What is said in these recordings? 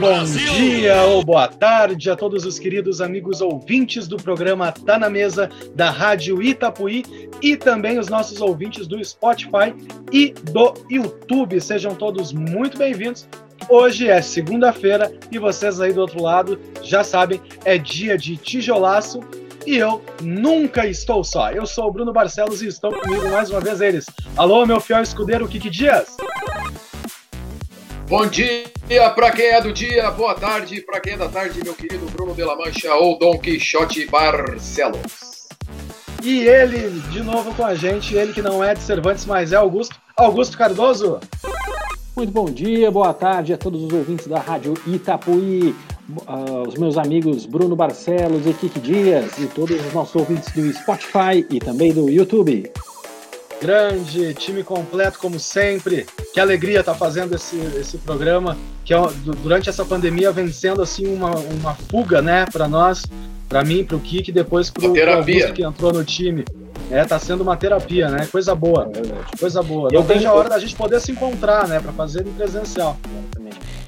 Bom dia ou boa tarde a todos os queridos amigos ouvintes do programa Tá na Mesa da Rádio Itapuí e também os nossos ouvintes do Spotify e do YouTube. Sejam todos muito bem-vindos. Hoje é segunda-feira e vocês aí do outro lado já sabem, é dia de tijolaço e eu nunca estou só. Eu sou o Bruno Barcelos e estão comigo mais uma vez eles. Alô, meu fiel escudeiro Kiki Dias. Bom dia para quem é do dia, boa tarde para quem é da tarde, meu querido Bruno de la Mancha ou Dom Quixote Barcelos. E ele, de novo com a gente, ele que não é de Cervantes, mas é Augusto, Augusto Cardoso. Muito bom dia, boa tarde a todos os ouvintes da Rádio Itapuí, uh, os meus amigos Bruno Barcelos e Kiki Dias e todos os nossos ouvintes do Spotify e também do YouTube. Grande, time completo como sempre. Que alegria estar tá fazendo esse, esse programa, que é, durante essa pandemia vem sendo assim uma, uma fuga, né, para nós, para mim, para o Kiki, depois para o Augusto que entrou no time. É, tá sendo uma terapia, né? Coisa boa. É coisa boa. Eu Não vejo a hora da gente poder se encontrar, né? Para fazer em presencial.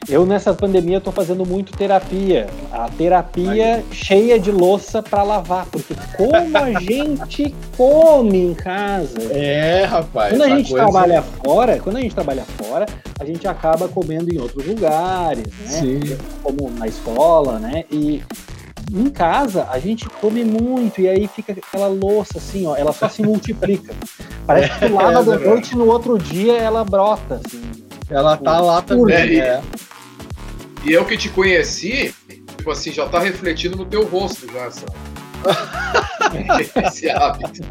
Eu nessa pandemia estou fazendo muito terapia. A terapia Aí. cheia de louça para lavar, porque como a gente come em casa. É, rapaz. Quando a gente coisa... trabalha fora, quando a gente trabalha fora, a gente acaba comendo em outros lugares, né? Sim. Como na escola, né? E em casa a gente come muito e aí fica aquela louça assim, ó, ela só se multiplica. Parece que lava é, da noite e no outro dia ela brota, assim. Ela tá lá também. É, e eu que te conheci, tipo assim, já tá refletindo no teu rosto já, sabe? Esse hábito.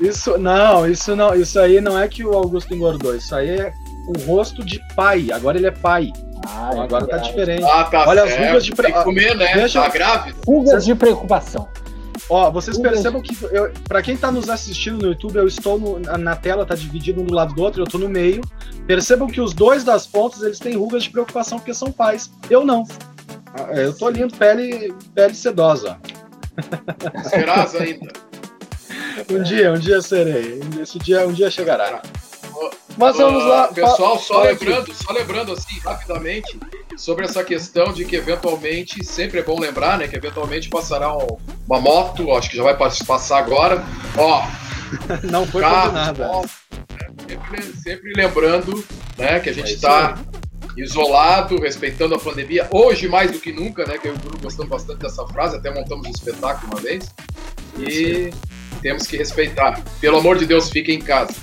Isso não, isso não, isso aí não é que o Augusto engordou, isso aí é o rosto de pai. Agora ele é pai. Ah, então agora tá diferente. Ah, tá Olha certo. as rugas de pre... Tem que comer, né? Deixa... Tá grávida. Rugas de preocupação. Ó, vocês percebam que, para quem está nos assistindo no YouTube, eu estou no, na tela, tá dividido um do lado do outro, eu estou no meio. Percebam que os dois das pontas, eles têm rugas de preocupação porque são pais. Eu não. Ah, eu tô lindo, pele, pele sedosa. Serás ainda. um dia, um dia serei. Esse dia, um dia chegará. Mas vamos lá. Pessoal, só lembrando, só lembrando assim, rapidamente, sobre essa questão de que eventualmente, sempre é bom lembrar, né, que eventualmente passará um, uma moto, acho que já vai passar agora. Ó, não foi carro, nada. Né, sempre, sempre, lembrando, né, que a gente está é isolado, respeitando a pandemia. Hoje mais do que nunca, né, que eu e o Bruno gostamos bastante dessa frase, até montamos um espetáculo uma vez. E temos que respeitar. Pelo amor de Deus, fiquem em casa.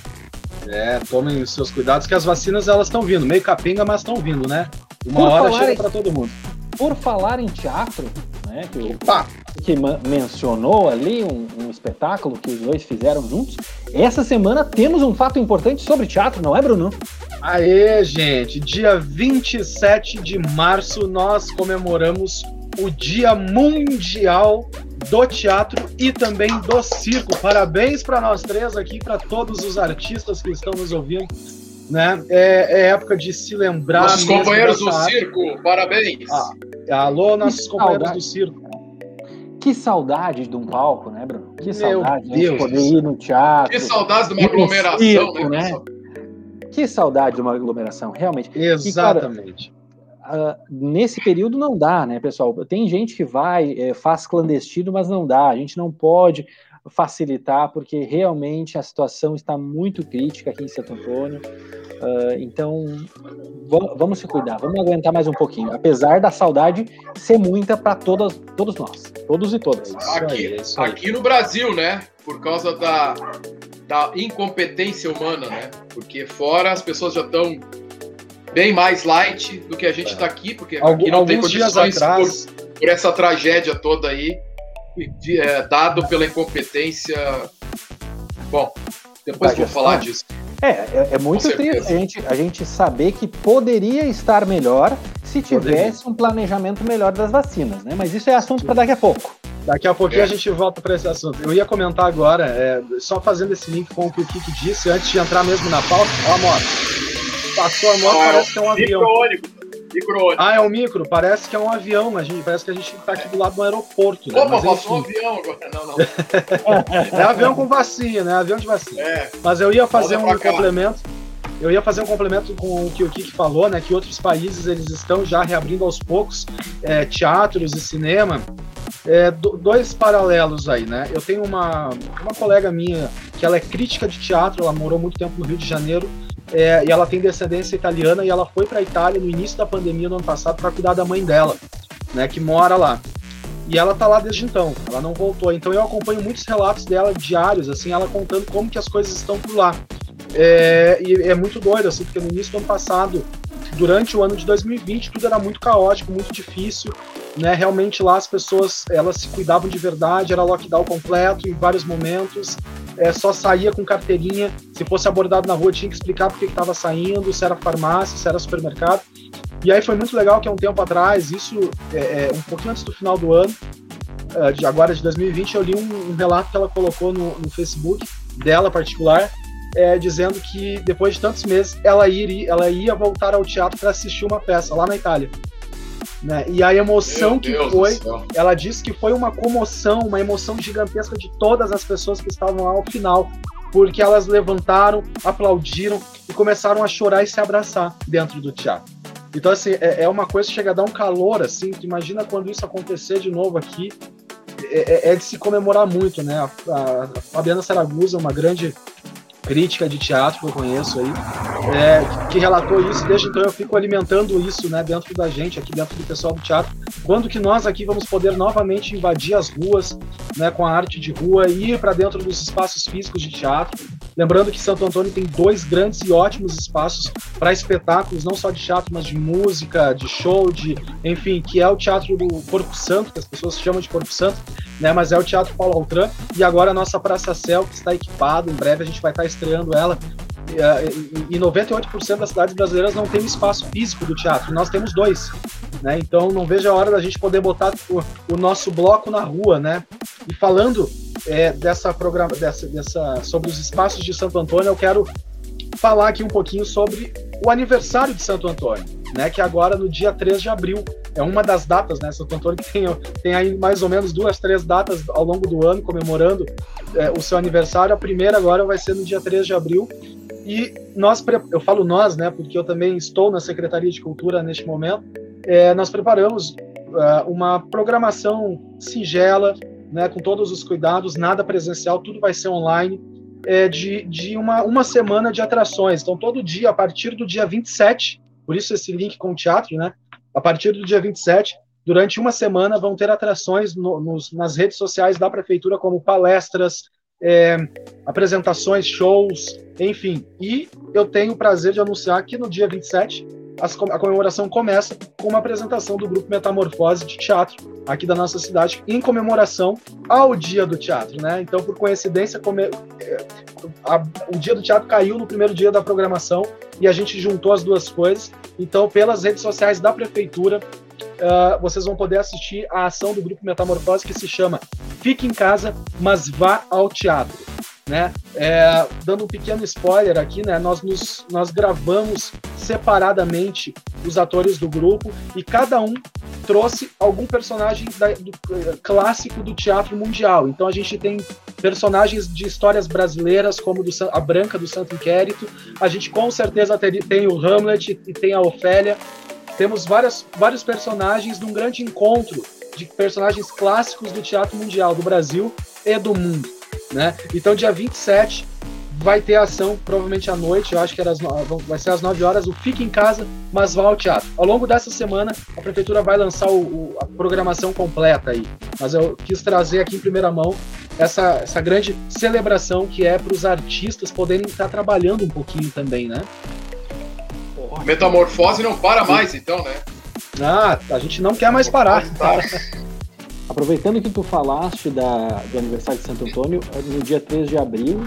É, tomem os seus cuidados, que as vacinas elas estão vindo, meio capenga, mas estão vindo, né? Uma Por hora chega em... para todo mundo. Por falar em teatro, né, que, que mencionou ali um, um, espetáculo que os dois fizeram juntos, essa semana temos um fato importante sobre teatro, não é, Bruno? Aê, gente! Dia 27 de março nós comemoramos o Dia Mundial do Teatro e também do Circo. Parabéns para nós três aqui, para todos os artistas que estão nos ouvindo. Né? É, é época de se lembrar. Nossos companheiros do arte. circo, parabéns. Ah, alô, nossos que companheiros saudade. do circo. Que saudade de um palco, né, Bruno? Que Meu saudade Deus. de poder ir no teatro. Que saudade de uma aglomeração, circo, né? né? Que saudade de uma aglomeração, realmente. Exatamente. Uh, nesse período não dá, né, pessoal? Tem gente que vai, é, faz clandestino, mas não dá. A gente não pode facilitar, porque realmente a situação está muito crítica aqui em Santo Antônio. Uh, então, vamos se cuidar, vamos aguentar mais um pouquinho, apesar da saudade ser muita para todos nós, todos e todas. Aqui, aí, aqui no Brasil, né? Por causa da, da incompetência humana, né? Porque fora as pessoas já estão bem mais light do que a gente está é. aqui, porque aqui não tem condições atrás... por, por, essa tragédia toda aí, de, é, dado pela incompetência. Bom, depois vou falar disso. É, é, é muito triste a gente, a gente saber que poderia estar melhor se tivesse poderia. um planejamento melhor das vacinas, né? Mas isso é assunto para daqui a pouco. Daqui a pouquinho é. a gente volta para esse assunto. Eu ia comentar agora, é, só fazendo esse link com o que o Kiki disse, antes de entrar mesmo na pauta. Ó, amor, Passou a moto, ah, parece que é um avião. Micro ah, é um micro? Parece que é um avião, mas gente, parece que a gente tá aqui do lado do aeroporto. Né? Opa, passou um avião agora. Não, não. é avião com vacina, né? Avião de vacina. É. Mas eu ia fazer um complemento. eu ia fazer um complemento com o que o Kiki falou, né? Que outros países eles estão já reabrindo aos poucos é, teatros e cinema. É, dois paralelos aí, né? Eu tenho uma, uma colega minha que ela é crítica de teatro, ela morou muito tempo no Rio de Janeiro é, e ela tem descendência italiana e ela foi para a Itália no início da pandemia no ano passado para cuidar da mãe dela, né? Que mora lá. E ela tá lá desde então, ela não voltou. Então eu acompanho muitos relatos dela diários, assim, ela contando como que as coisas estão por lá. É, e é muito doido, assim, porque no início do ano passado, durante o ano de 2020, tudo era muito caótico, muito difícil, né? Realmente lá as pessoas, elas se cuidavam de verdade, era lockdown completo em vários momentos, é, só saía com carteirinha, se fosse abordado na rua tinha que explicar por que estava saindo, se era farmácia, se era supermercado. E aí foi muito legal que há um tempo atrás, isso é, é, um pouquinho antes do final do ano, uh, de agora de 2020, eu li um, um relato que ela colocou no, no Facebook dela particular, é, dizendo que depois de tantos meses ela iria, ela ia voltar ao teatro para assistir uma peça lá na Itália. Né? E a emoção Meu que Deus foi, ela disse que foi uma comoção, uma emoção gigantesca de todas as pessoas que estavam lá ao final, porque elas levantaram, aplaudiram e começaram a chorar e se abraçar dentro do teatro. Então, assim, é, é uma coisa que chega a dar um calor, assim, tu imagina quando isso acontecer de novo aqui, é, é, é de se comemorar muito, né? A, a, a Fabiana Saragusa, uma grande crítica de teatro que eu conheço aí, é, que relatou isso, desde então eu fico alimentando isso né, dentro da gente, aqui dentro do pessoal do teatro. Quando que nós aqui vamos poder novamente invadir as ruas né, com a arte de rua ir para dentro dos espaços físicos de teatro? Lembrando que Santo Antônio tem dois grandes e ótimos espaços para espetáculos, não só de teatro, mas de música, de show, de enfim, que é o Teatro do Corpo Santo, que as pessoas chamam de Corpo Santo, né? Mas é o Teatro Paulo Altran e agora a nossa Praça Céu que está equipado. Em breve a gente vai estar estreando ela. E 98% das cidades brasileiras não tem espaço físico do teatro. Nós temos dois. Né? Então não vejo a hora da gente poder botar o, o nosso bloco na rua, né? E falando é, dessa programa, dessa, dessa, sobre os espaços de Santo Antônio, eu quero falar aqui um pouquinho sobre o aniversário de Santo Antônio, né? Que agora no dia 3 de abril é uma das datas, né? Santo Antônio tem, tem aí mais ou menos duas, três datas ao longo do ano comemorando é, o seu aniversário. A primeira agora vai ser no dia 3 de abril. E nós, eu falo nós, né? Porque eu também estou na Secretaria de Cultura neste momento. É, nós preparamos uh, uma programação singela, né, com todos os cuidados, nada presencial, tudo vai ser online, é, de, de uma, uma semana de atrações. Então, todo dia, a partir do dia 27, por isso esse link com o teatro, né? A partir do dia 27, durante uma semana, vão ter atrações no, nos, nas redes sociais da prefeitura, como palestras, é, apresentações, shows, enfim. E eu tenho o prazer de anunciar que no dia 27 a comemoração começa com uma apresentação do grupo Metamorfose de Teatro, aqui da nossa cidade, em comemoração ao Dia do Teatro, né? Então, por coincidência, come... É, a... o Dia do Teatro caiu no primeiro dia da programação e a gente juntou as duas coisas. Então, pelas redes sociais da prefeitura, uh, vocês vão poder assistir a ação do grupo Metamorfose que se chama Fique em Casa, mas vá ao teatro né? É, dando um pequeno spoiler aqui, né? Nós, nos, nós gravamos separadamente os atores do grupo e cada um trouxe algum personagem da, do, uh, clássico do teatro mundial. Então a gente tem personagens de histórias brasileiras, como do, a Branca do Santo Inquérito. A gente com certeza tem, tem o Hamlet e tem a Ofélia. Temos várias, vários personagens num grande encontro de personagens clássicos do teatro mundial, do Brasil e do mundo. Né? Então, dia 27 vai ter ação, provavelmente à noite, eu acho que era vai ser às 9 horas, o Fique em Casa, mas vá ao teatro. Ao longo dessa semana, a prefeitura vai lançar o, o, a programação completa aí. Mas eu quis trazer aqui em primeira mão essa, essa grande celebração que é para os artistas poderem estar trabalhando um pouquinho também, né? Metamorfose não para mais, então, né? Ah, a gente não quer mais parar. Aproveitando que tu falaste da, do aniversário de Santo Antônio, no dia 3 de abril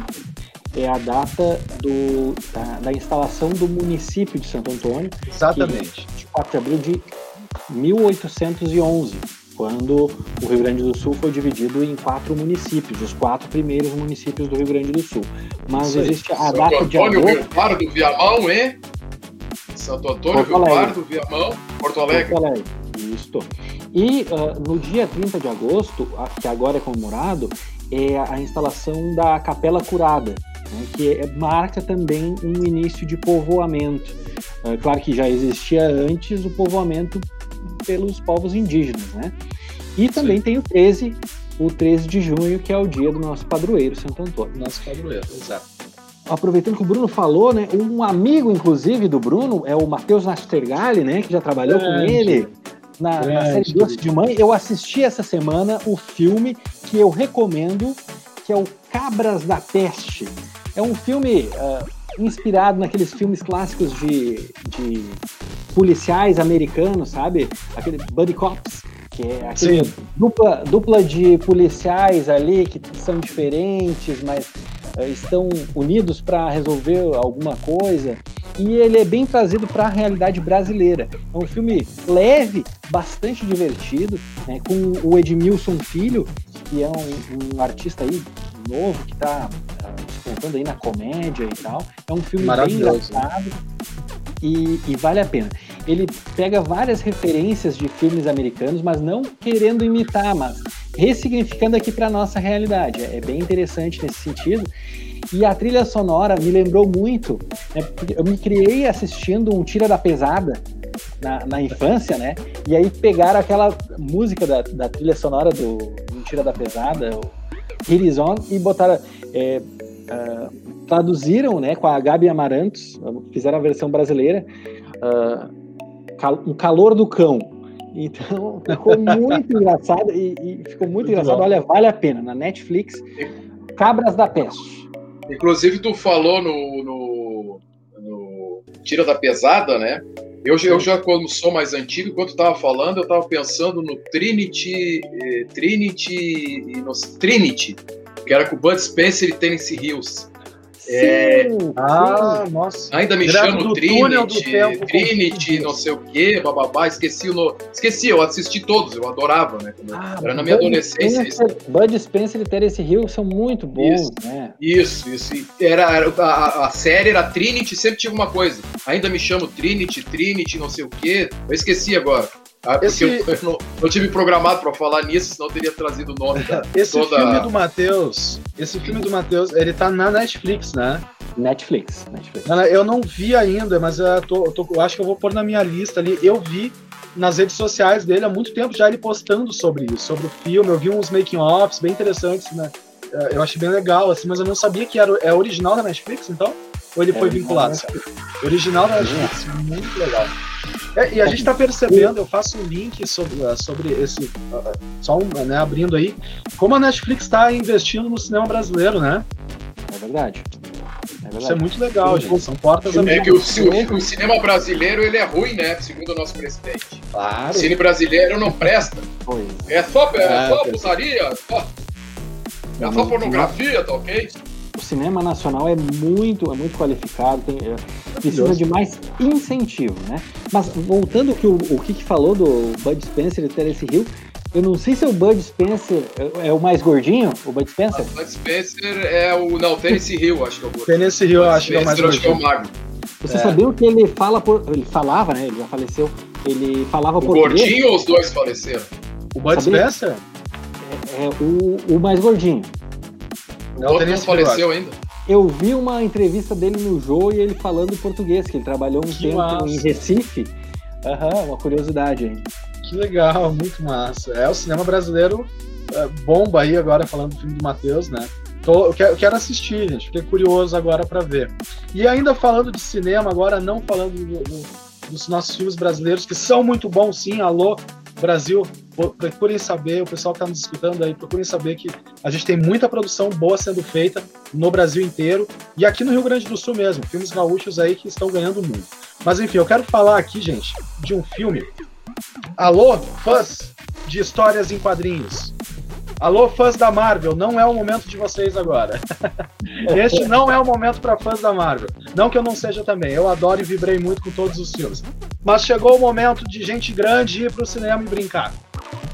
é a data do, da, da instalação do município de Santo Antônio. Exatamente. Que, 4 de abril de 1811, quando o Rio Grande do Sul foi dividido em quatro municípios, os quatro primeiros municípios do Rio Grande do Sul. Mas existe a Santo data Antônio, de agosto... Rio Pardo, Viamão e... Santo Antônio, Rio Pardo, Viamão, Porto Alegre. Porto Alegre, isso. E uh, no dia 30 de agosto, que agora é comemorado, é a instalação da Capela Curada, né, que é, marca também um início de povoamento. É, claro que já existia antes o povoamento pelos povos indígenas, né? E também Sim. tem o 13, o 13 de junho, que é o dia do nosso padroeiro, Santo Antônio. Nosso padroeiro, exato. Aproveitando que o Bruno falou, né? Um amigo, inclusive, do Bruno é o Matheus Nastergalli, né? Que já trabalhou com ele na, na série Doce de Mãe. Eu assisti essa semana o filme que eu recomendo, que é o Cabras da Peste. É um filme uh, inspirado naqueles filmes clássicos de, de policiais americanos, sabe? Aquele Buddy Cops que é aquele dupla, dupla de policiais ali que são diferentes, mas estão unidos para resolver alguma coisa. E ele é bem trazido para a realidade brasileira. É um filme leve, bastante divertido, né, com o Edmilson Filho, que é um, um artista aí novo que está ah, despontando aí na comédia e tal. É um filme bem engraçado e, e vale a pena ele pega várias referências de filmes americanos, mas não querendo imitar, mas ressignificando aqui para nossa realidade. É bem interessante nesse sentido. E a trilha sonora me lembrou muito, né, eu me criei assistindo um Tira da Pesada na, na infância, né? E aí pegaram aquela música da, da trilha sonora do, Tira da Pesada, o Hit Is On, e botaram. É, uh, traduziram né, com a Gabi Amarantos, fizeram a versão brasileira. Uh, um calor do cão. Então ficou muito engraçado e, e, ficou muito, muito engraçado. Bom. Olha, vale a pena. Na Netflix, Cabras da Peste. Inclusive, tu falou no, no, no Tira da Pesada, né? Eu, eu já, quando sou mais antigo, enquanto estava falando, eu estava pensando no Trinity, eh, Trinity, no Trinity, que era com o Bud Spencer e Tennessee Hills. É, ah, nossa. Ainda me chamo Trinity, Trinity, não sei o quê, bababá. Esqueci o no... Esqueci, eu assisti todos, eu adorava, né? Ah, era na minha Bud adolescência. Spencer, Bud Spencer e Terence Hill são muito bons, isso, né? Isso, isso. Era, era a, a, série era Trinity, sempre tinha uma coisa. Ainda me chamo Trinity, Trinity, não sei o quê. Eu esqueci agora. Ah, Esse... eu, não, não, tive programado para falar nisso, senão eu teria trazido o nome da, Esse toda... filme do Matheus, esse filme do Matheus, ele tá na Netflix, né? Netflix, Netflix. Eu não vi ainda, mas eu, tô, eu, tô, eu acho que eu vou pôr na minha lista ali. Eu vi nas redes sociais dele há muito tempo já ele postando sobre isso, sobre o filme. Eu vi uns making-offs bem interessantes, né? É, eu achei bem legal, assim, mas eu não sabia que era é original da Netflix, então? Ou ele é foi vinculado? Original da Netflix, muito legal. É, e a gente está percebendo, eu faço um link sobre, uh, sobre esse. Uh, só um, né, abrindo aí, como a Netflix está investindo no cinema brasileiro, né? É verdade. É verdade. Isso é muito legal, gente. São portas É que o, o, o, cinema brasileiro ele é ruim, né? Segundo o nosso presidente. Claro. O cine brasileiro não presta. Pois. É só, é, é só putaria, só, é só pornografia, tá ok? O cinema nacional é muito, é muito qualificado, tem, é, precisa de mais incentivo, né? Mas voltando ao que o, o Kiki falou do Bud Spencer e Terence Hill, eu não sei se o Bud Spencer é, é o mais gordinho, o Bud Spencer? O Bud Spencer é o. Não, Terence Hill, acho que é o gordinho. Terence Hill, acho que é o mais gordinho. Acho que é o magro. Você é. sabia o que ele fala por. Ele falava, né? Ele já faleceu. Ele falava por. O gordinho ou os dois faleceram? O Bud sabia? Spencer? É, é, o, o mais gordinho. Não, o outro não faleceu ainda. Eu vi uma entrevista dele no Jô e ele falando português, que ele trabalhou um que tempo massa. em Recife. Aham, uhum, uma curiosidade aí. Que legal, muito massa. É, o cinema brasileiro é, bomba aí agora falando do filme do Matheus, né? Tô, eu, quero, eu, quero, assistir, gente. Fiquei curioso agora para ver. E ainda falando de cinema, agora não falando do, do, dos nossos filmes brasileiros, que são muito bons, sim. Alô, Brasil, procurem saber, o pessoal que está nos escutando aí, procurem saber que a gente tem muita produção boa sendo feita no Brasil inteiro e aqui no Rio Grande do Sul mesmo, filmes gaúchos aí que estão ganhando muito. Mas enfim, eu quero falar aqui, gente, de um filme. Alô, fãs de histórias em quadrinhos. Alô, fãs da Marvel, não é o momento de vocês agora. este não é o momento para fãs da Marvel. Não que eu não seja também, eu adoro e vibrei muito com todos os filmes. Mas chegou o momento de gente grande ir para o cinema e brincar.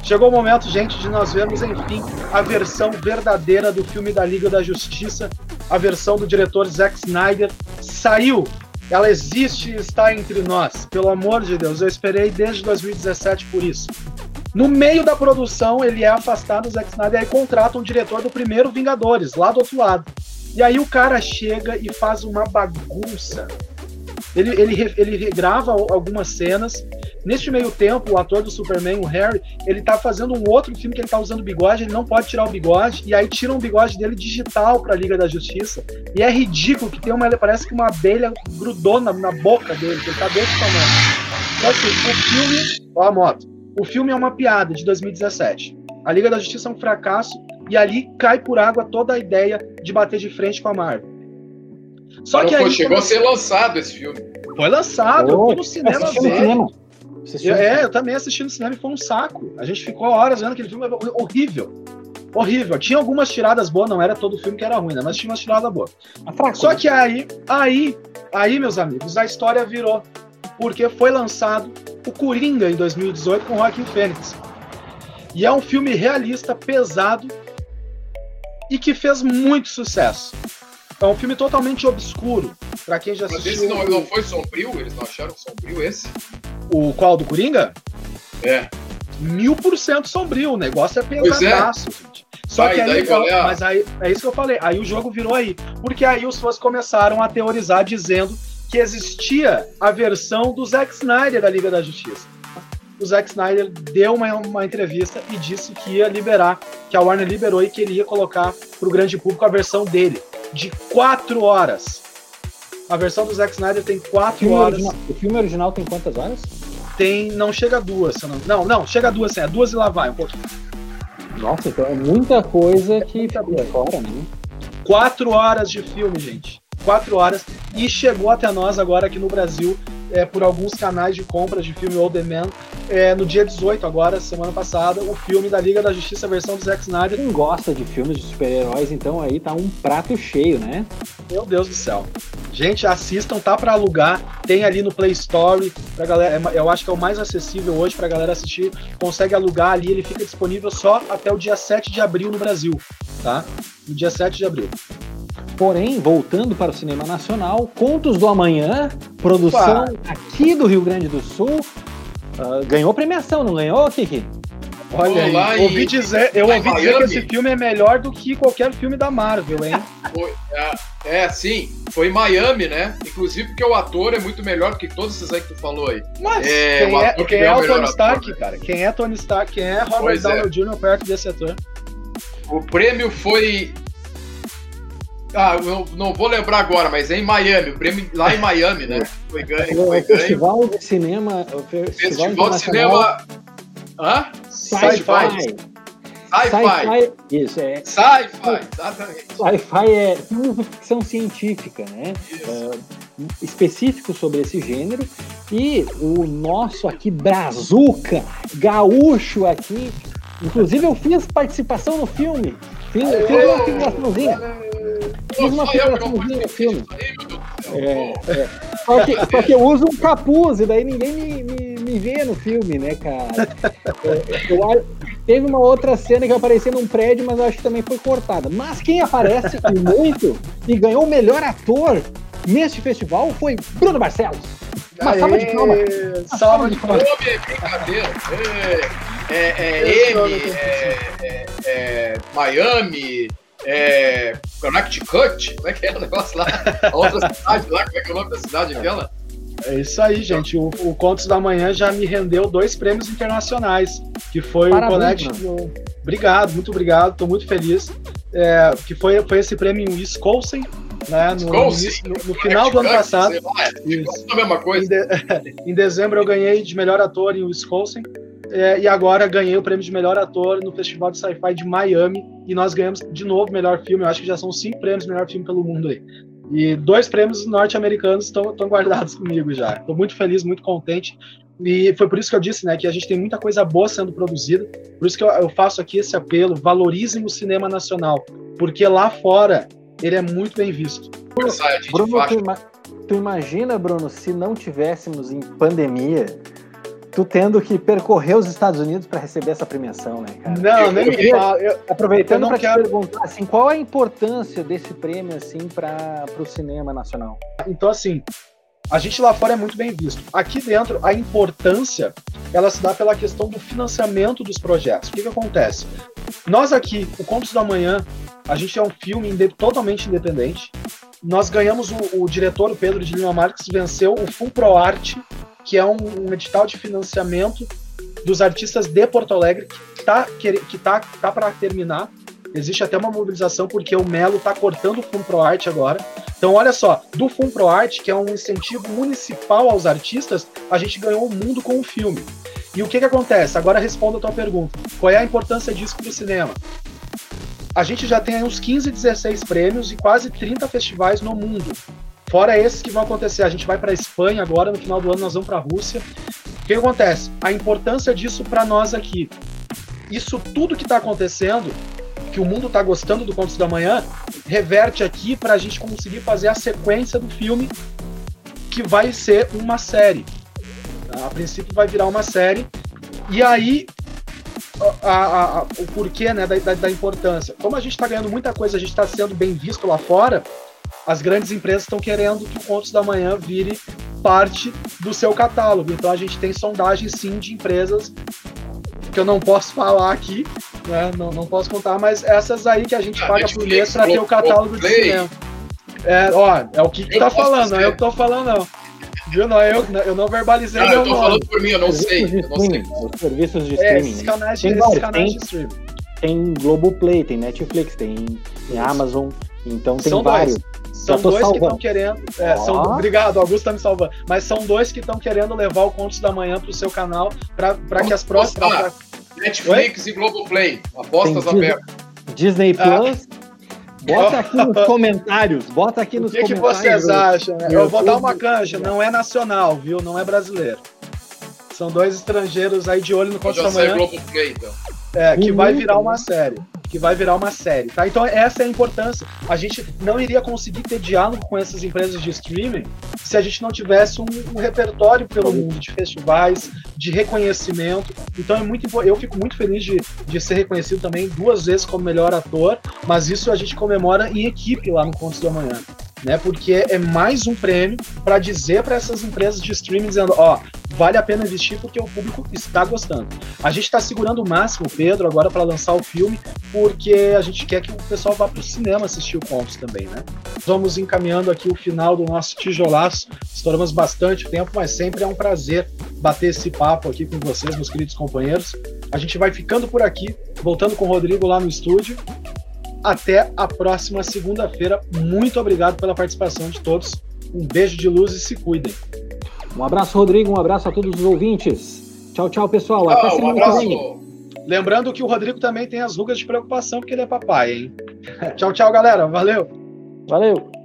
Chegou o momento, gente, de nós vermos, enfim, a versão verdadeira do filme da Liga da Justiça, a versão do diretor Zack Snyder. Saiu! Ela existe e está entre nós. Pelo amor de Deus, eu esperei desde 2017 por isso. No meio da produção, ele é afastado, Zack Snyder, e contrata um diretor do primeiro Vingadores, lá do outro lado. E aí o cara chega e faz uma bagunça. Ele, ele, ele regrava algumas cenas. Neste meio tempo, o ator do Superman, o Harry, ele tá fazendo um outro filme que ele tá usando bigode, ele não pode tirar o bigode, e aí tiram o bigode dele digital pra Liga da Justiça. E é ridículo que tem uma. Parece que uma abelha grudou na, na boca dele, que ele tá desse tamanho. Então, assim, o filme. Ó, a moto. O filme é uma piada de 2017. A Liga da Justiça é um fracasso e ali cai por água toda a ideia de bater de frente com a Marvel. Só que aí, chegou a ser lançado esse filme. Foi lançado, oh, eu fui no cinema ver. É, eu também assisti no cinema e foi um saco. A gente ficou horas vendo aquele filme horrível. Horrível. Tinha algumas tiradas boas, não era todo filme que era ruim, né? Mas tinha umas tiradas boas. Só né? que aí, aí, aí, meus amigos, a história virou. Porque foi lançado o Coringa em 2018 com o Joaquim Fênix. E é um filme realista, pesado e que fez muito sucesso. É um filme totalmente obscuro. Pra quem já assistiu. Mas esse não, não foi sombrio? Eles não acharam sombrio esse? O qual do Coringa? É. Mil por cento sombrio. O negócio é, é. pesadaço, é. gente. Só que aí, é mas aí, é isso que eu falei. Aí o jogo virou aí. Porque aí os fãs começaram a teorizar dizendo que existia a versão do Zack Snyder da Liga da Justiça. O Zack Snyder deu uma, uma entrevista e disse que ia liberar, que a Warner liberou e que ele ia colocar para o grande público a versão dele, de quatro horas. A versão do Zack Snyder tem quatro o horas. Original, o filme original tem quantas horas? Tem. Não chega a duas. Não, não, não, chega a duas, sim. É duas e lá vai um pouquinho. Nossa, então é muita coisa que ficou fora, né? Quatro horas de filme, gente quatro horas e chegou até nós agora aqui no Brasil é, por alguns canais de compras de filme Old Man. É, no dia 18, agora, semana passada, o filme da Liga da Justiça, versão do Zack Snyder. Quem gosta de filmes de super-heróis, então aí tá um prato cheio, né? Meu Deus do céu. Gente, assistam, tá para alugar, tem ali no Play Store, pra galera, é eu acho que é o mais acessível hoje pra galera assistir, consegue alugar ali, ele fica disponível só até o dia 7 de abril no Brasil, tá? No dia 7 de abril. Porém, voltando para o cinema nacional, Contos do Amanhã, produção Opa. aqui do Rio Grande do Sul, uh, ganhou premiação, não ganhou, Kiki? Olha aí, ouvi dizer, eu ouvi dizer que esse filme é melhor do que qualquer filme da Marvel, hein? Foi, é, é, sim, foi em Miami, né? Inclusive porque o ator é muito melhor que todos esses aí que tu falou aí. Mas é, quem, é, quem é o Tony Stark, ator, né? cara? Quem é Tony Stark? Quem é Robert pois Downey é. Jr. perto desse ator? O prêmio foi ah, eu não vou lembrar agora, mas é em Miami, o prêmio lá em Miami, né? Foi ganho. Foi o Festival de Cinema. O Festival, Festival de Cinema. Hã? Sci-Fi. Sci-Fi. Isso, é. Sci-Fi, exatamente. Sci-Fi é ficção científica, né? Uh, específico sobre esse gênero. E o nosso aqui, Brazuca, gaúcho aqui. Inclusive, eu fiz participação no filme. Fiz, fiz uma figuraçãozinha. Fiz uma figuraçãozinha no filme. É, é. Só, que, só que eu uso um capuz, e daí ninguém me, me, me vê no filme, né, cara? É, eu, teve uma outra cena que eu apareci num prédio, mas eu acho que também foi cortada. Mas quem aparece muito e ganhou o melhor ator neste festival foi Bruno Barcelos. Uma salva de palmas. Salva de palmas. É brincadeira. É, é, é M, é, é, é Miami, é, Connecticut, como é que é o negócio lá? A outra cidade lá, como é que é o nome da cidade aquela? É isso aí, gente. O, o Contos da Manhã já me rendeu dois prêmios internacionais, que foi Parabéns, o Connect. Obrigado, muito obrigado, estou muito feliz. É, que foi, foi esse prêmio em Wisconsin, né, no, no, no, final do ano passado. Lá, é, isso. a mesma coisa. Em, de, em, dezembro eu ganhei de melhor ator em Wisconsin. É, e agora ganhei o prêmio de melhor ator no Festival de Sci-Fi de Miami. E nós ganhamos de novo melhor filme. Eu acho que já são cinco prêmios de melhor filme pelo mundo aí. E dois prêmios norte-americanos estão guardados comigo já. Estou muito feliz, muito contente. E foi por isso que eu disse, né, que a gente tem muita coisa boa sendo produzida. Por isso que eu, eu faço aqui esse apelo: valorizem o cinema nacional, porque lá fora ele é muito bem visto. Bruno, tu, ima tu imagina, Bruno, se não tivéssemos em pandemia, tu tendo que percorrer os Estados Unidos para receber essa premiação, né, cara? Não, nem me fala. Aproveitando para quero... te perguntar, assim, qual a importância desse prêmio, assim, para o cinema nacional? Então, assim, a gente lá fora é muito bem visto. Aqui dentro, a importância ela se dá pela questão do financiamento dos projetos. O que, que acontece? Nós aqui, o Contos da Manhã, a gente é um filme totalmente independente. Nós ganhamos o, o diretor, o Pedro de Lima Marques, venceu o Full Pro Arte, que é um, um edital de financiamento dos artistas de Porto Alegre, que tá, que tá, tá para terminar. Existe até uma mobilização porque o Melo está cortando o Fundo Pro Arte agora. Então, olha só, do Fundo Pro Arte, que é um incentivo municipal aos artistas, a gente ganhou o mundo com o filme. E o que, que acontece? Agora responda a tua pergunta. Qual é a importância disso para o cinema? A gente já tem uns 15, 16 prêmios e quase 30 festivais no mundo. Fora esses que vão acontecer. A gente vai para a Espanha agora, no final do ano nós vamos para a Rússia. O que acontece? A importância disso para nós aqui. Isso tudo que está acontecendo que o mundo está gostando do Contos da Manhã, reverte aqui para a gente conseguir fazer a sequência do filme que vai ser uma série. A princípio vai virar uma série. E aí, a, a, a, o porquê né, da, da, da, importância. Como a gente está ganhando muita coisa, a gente está sendo bem visto lá fora, as grandes empresas estão querendo que o Contos da Manhã vire parte do seu catálogo. Então a gente tem sondagem sim de empresas que eu não posso falar aqui, né? Não, não posso contar, mas essas aí que a gente ah, paga por mês para ter o catálogo de cinema. É, ó, é o que, que tá falando, não é eu que tô falando, não. Viu? Não, eu, eu não verbalizei ah, meu eu tô nome. falando por mim, eu não sei. Eu não sei. Os serviços de é, streaming. Esses canais, tem, esses canais tem, de streaming. Tem Globoplay, tem Netflix, tem, tem Amazon, então tem São vários. Dois. São dois salvando. que estão querendo. É, oh. são, obrigado, Augusto tá me salvando. Mas são dois que estão querendo levar o Contos da Manhã pro seu canal para que as próximas. Netflix Oi? e Globoplay. Apostas Tem abertas. Disney ah. Plus. Ah. Bota aqui nos comentários. Bota aqui nos que comentários. O que vocês acham? Eu vou dar uma cancha. Não é nacional, viu? Não é brasileiro. São dois estrangeiros aí de olho no Contos da Manhã. Globoplay, então. É, que vai virar uma série que vai virar uma série, tá? Então essa é a importância. A gente não iria conseguir ter diálogo com essas empresas de streaming se a gente não tivesse um, um repertório pelo mundo de festivais, de reconhecimento. Então é muito eu fico muito feliz de, de ser reconhecido também duas vezes como melhor ator, mas isso a gente comemora em equipe lá no Contos do Amanhã né? Porque é mais um prêmio para dizer para essas empresas de streaming dizendo, ó, vale a pena investir porque o público está gostando. A gente está segurando o máximo Pedro agora para lançar o filme, porque a gente quer que o pessoal vá para o cinema assistir o Contos também, né? Vamos encaminhando aqui o final do nosso tijolaço. Estouramos bastante tempo, mas sempre é um prazer bater esse papo aqui com vocês, meus queridos companheiros. A gente vai ficando por aqui, voltando com o Rodrigo lá no estúdio. Até a próxima segunda-feira. Muito obrigado pela participação de todos. Um beijo de luz e se cuidem. Um abraço, Rodrigo. Um abraço a todos os ouvintes. Tchau, tchau, pessoal. Até ah, semana um que vem. Lembrando que o Rodrigo também tem as rugas de preocupação, porque ele é papai, hein? tchau, tchau, galera. Valeu. Valeu.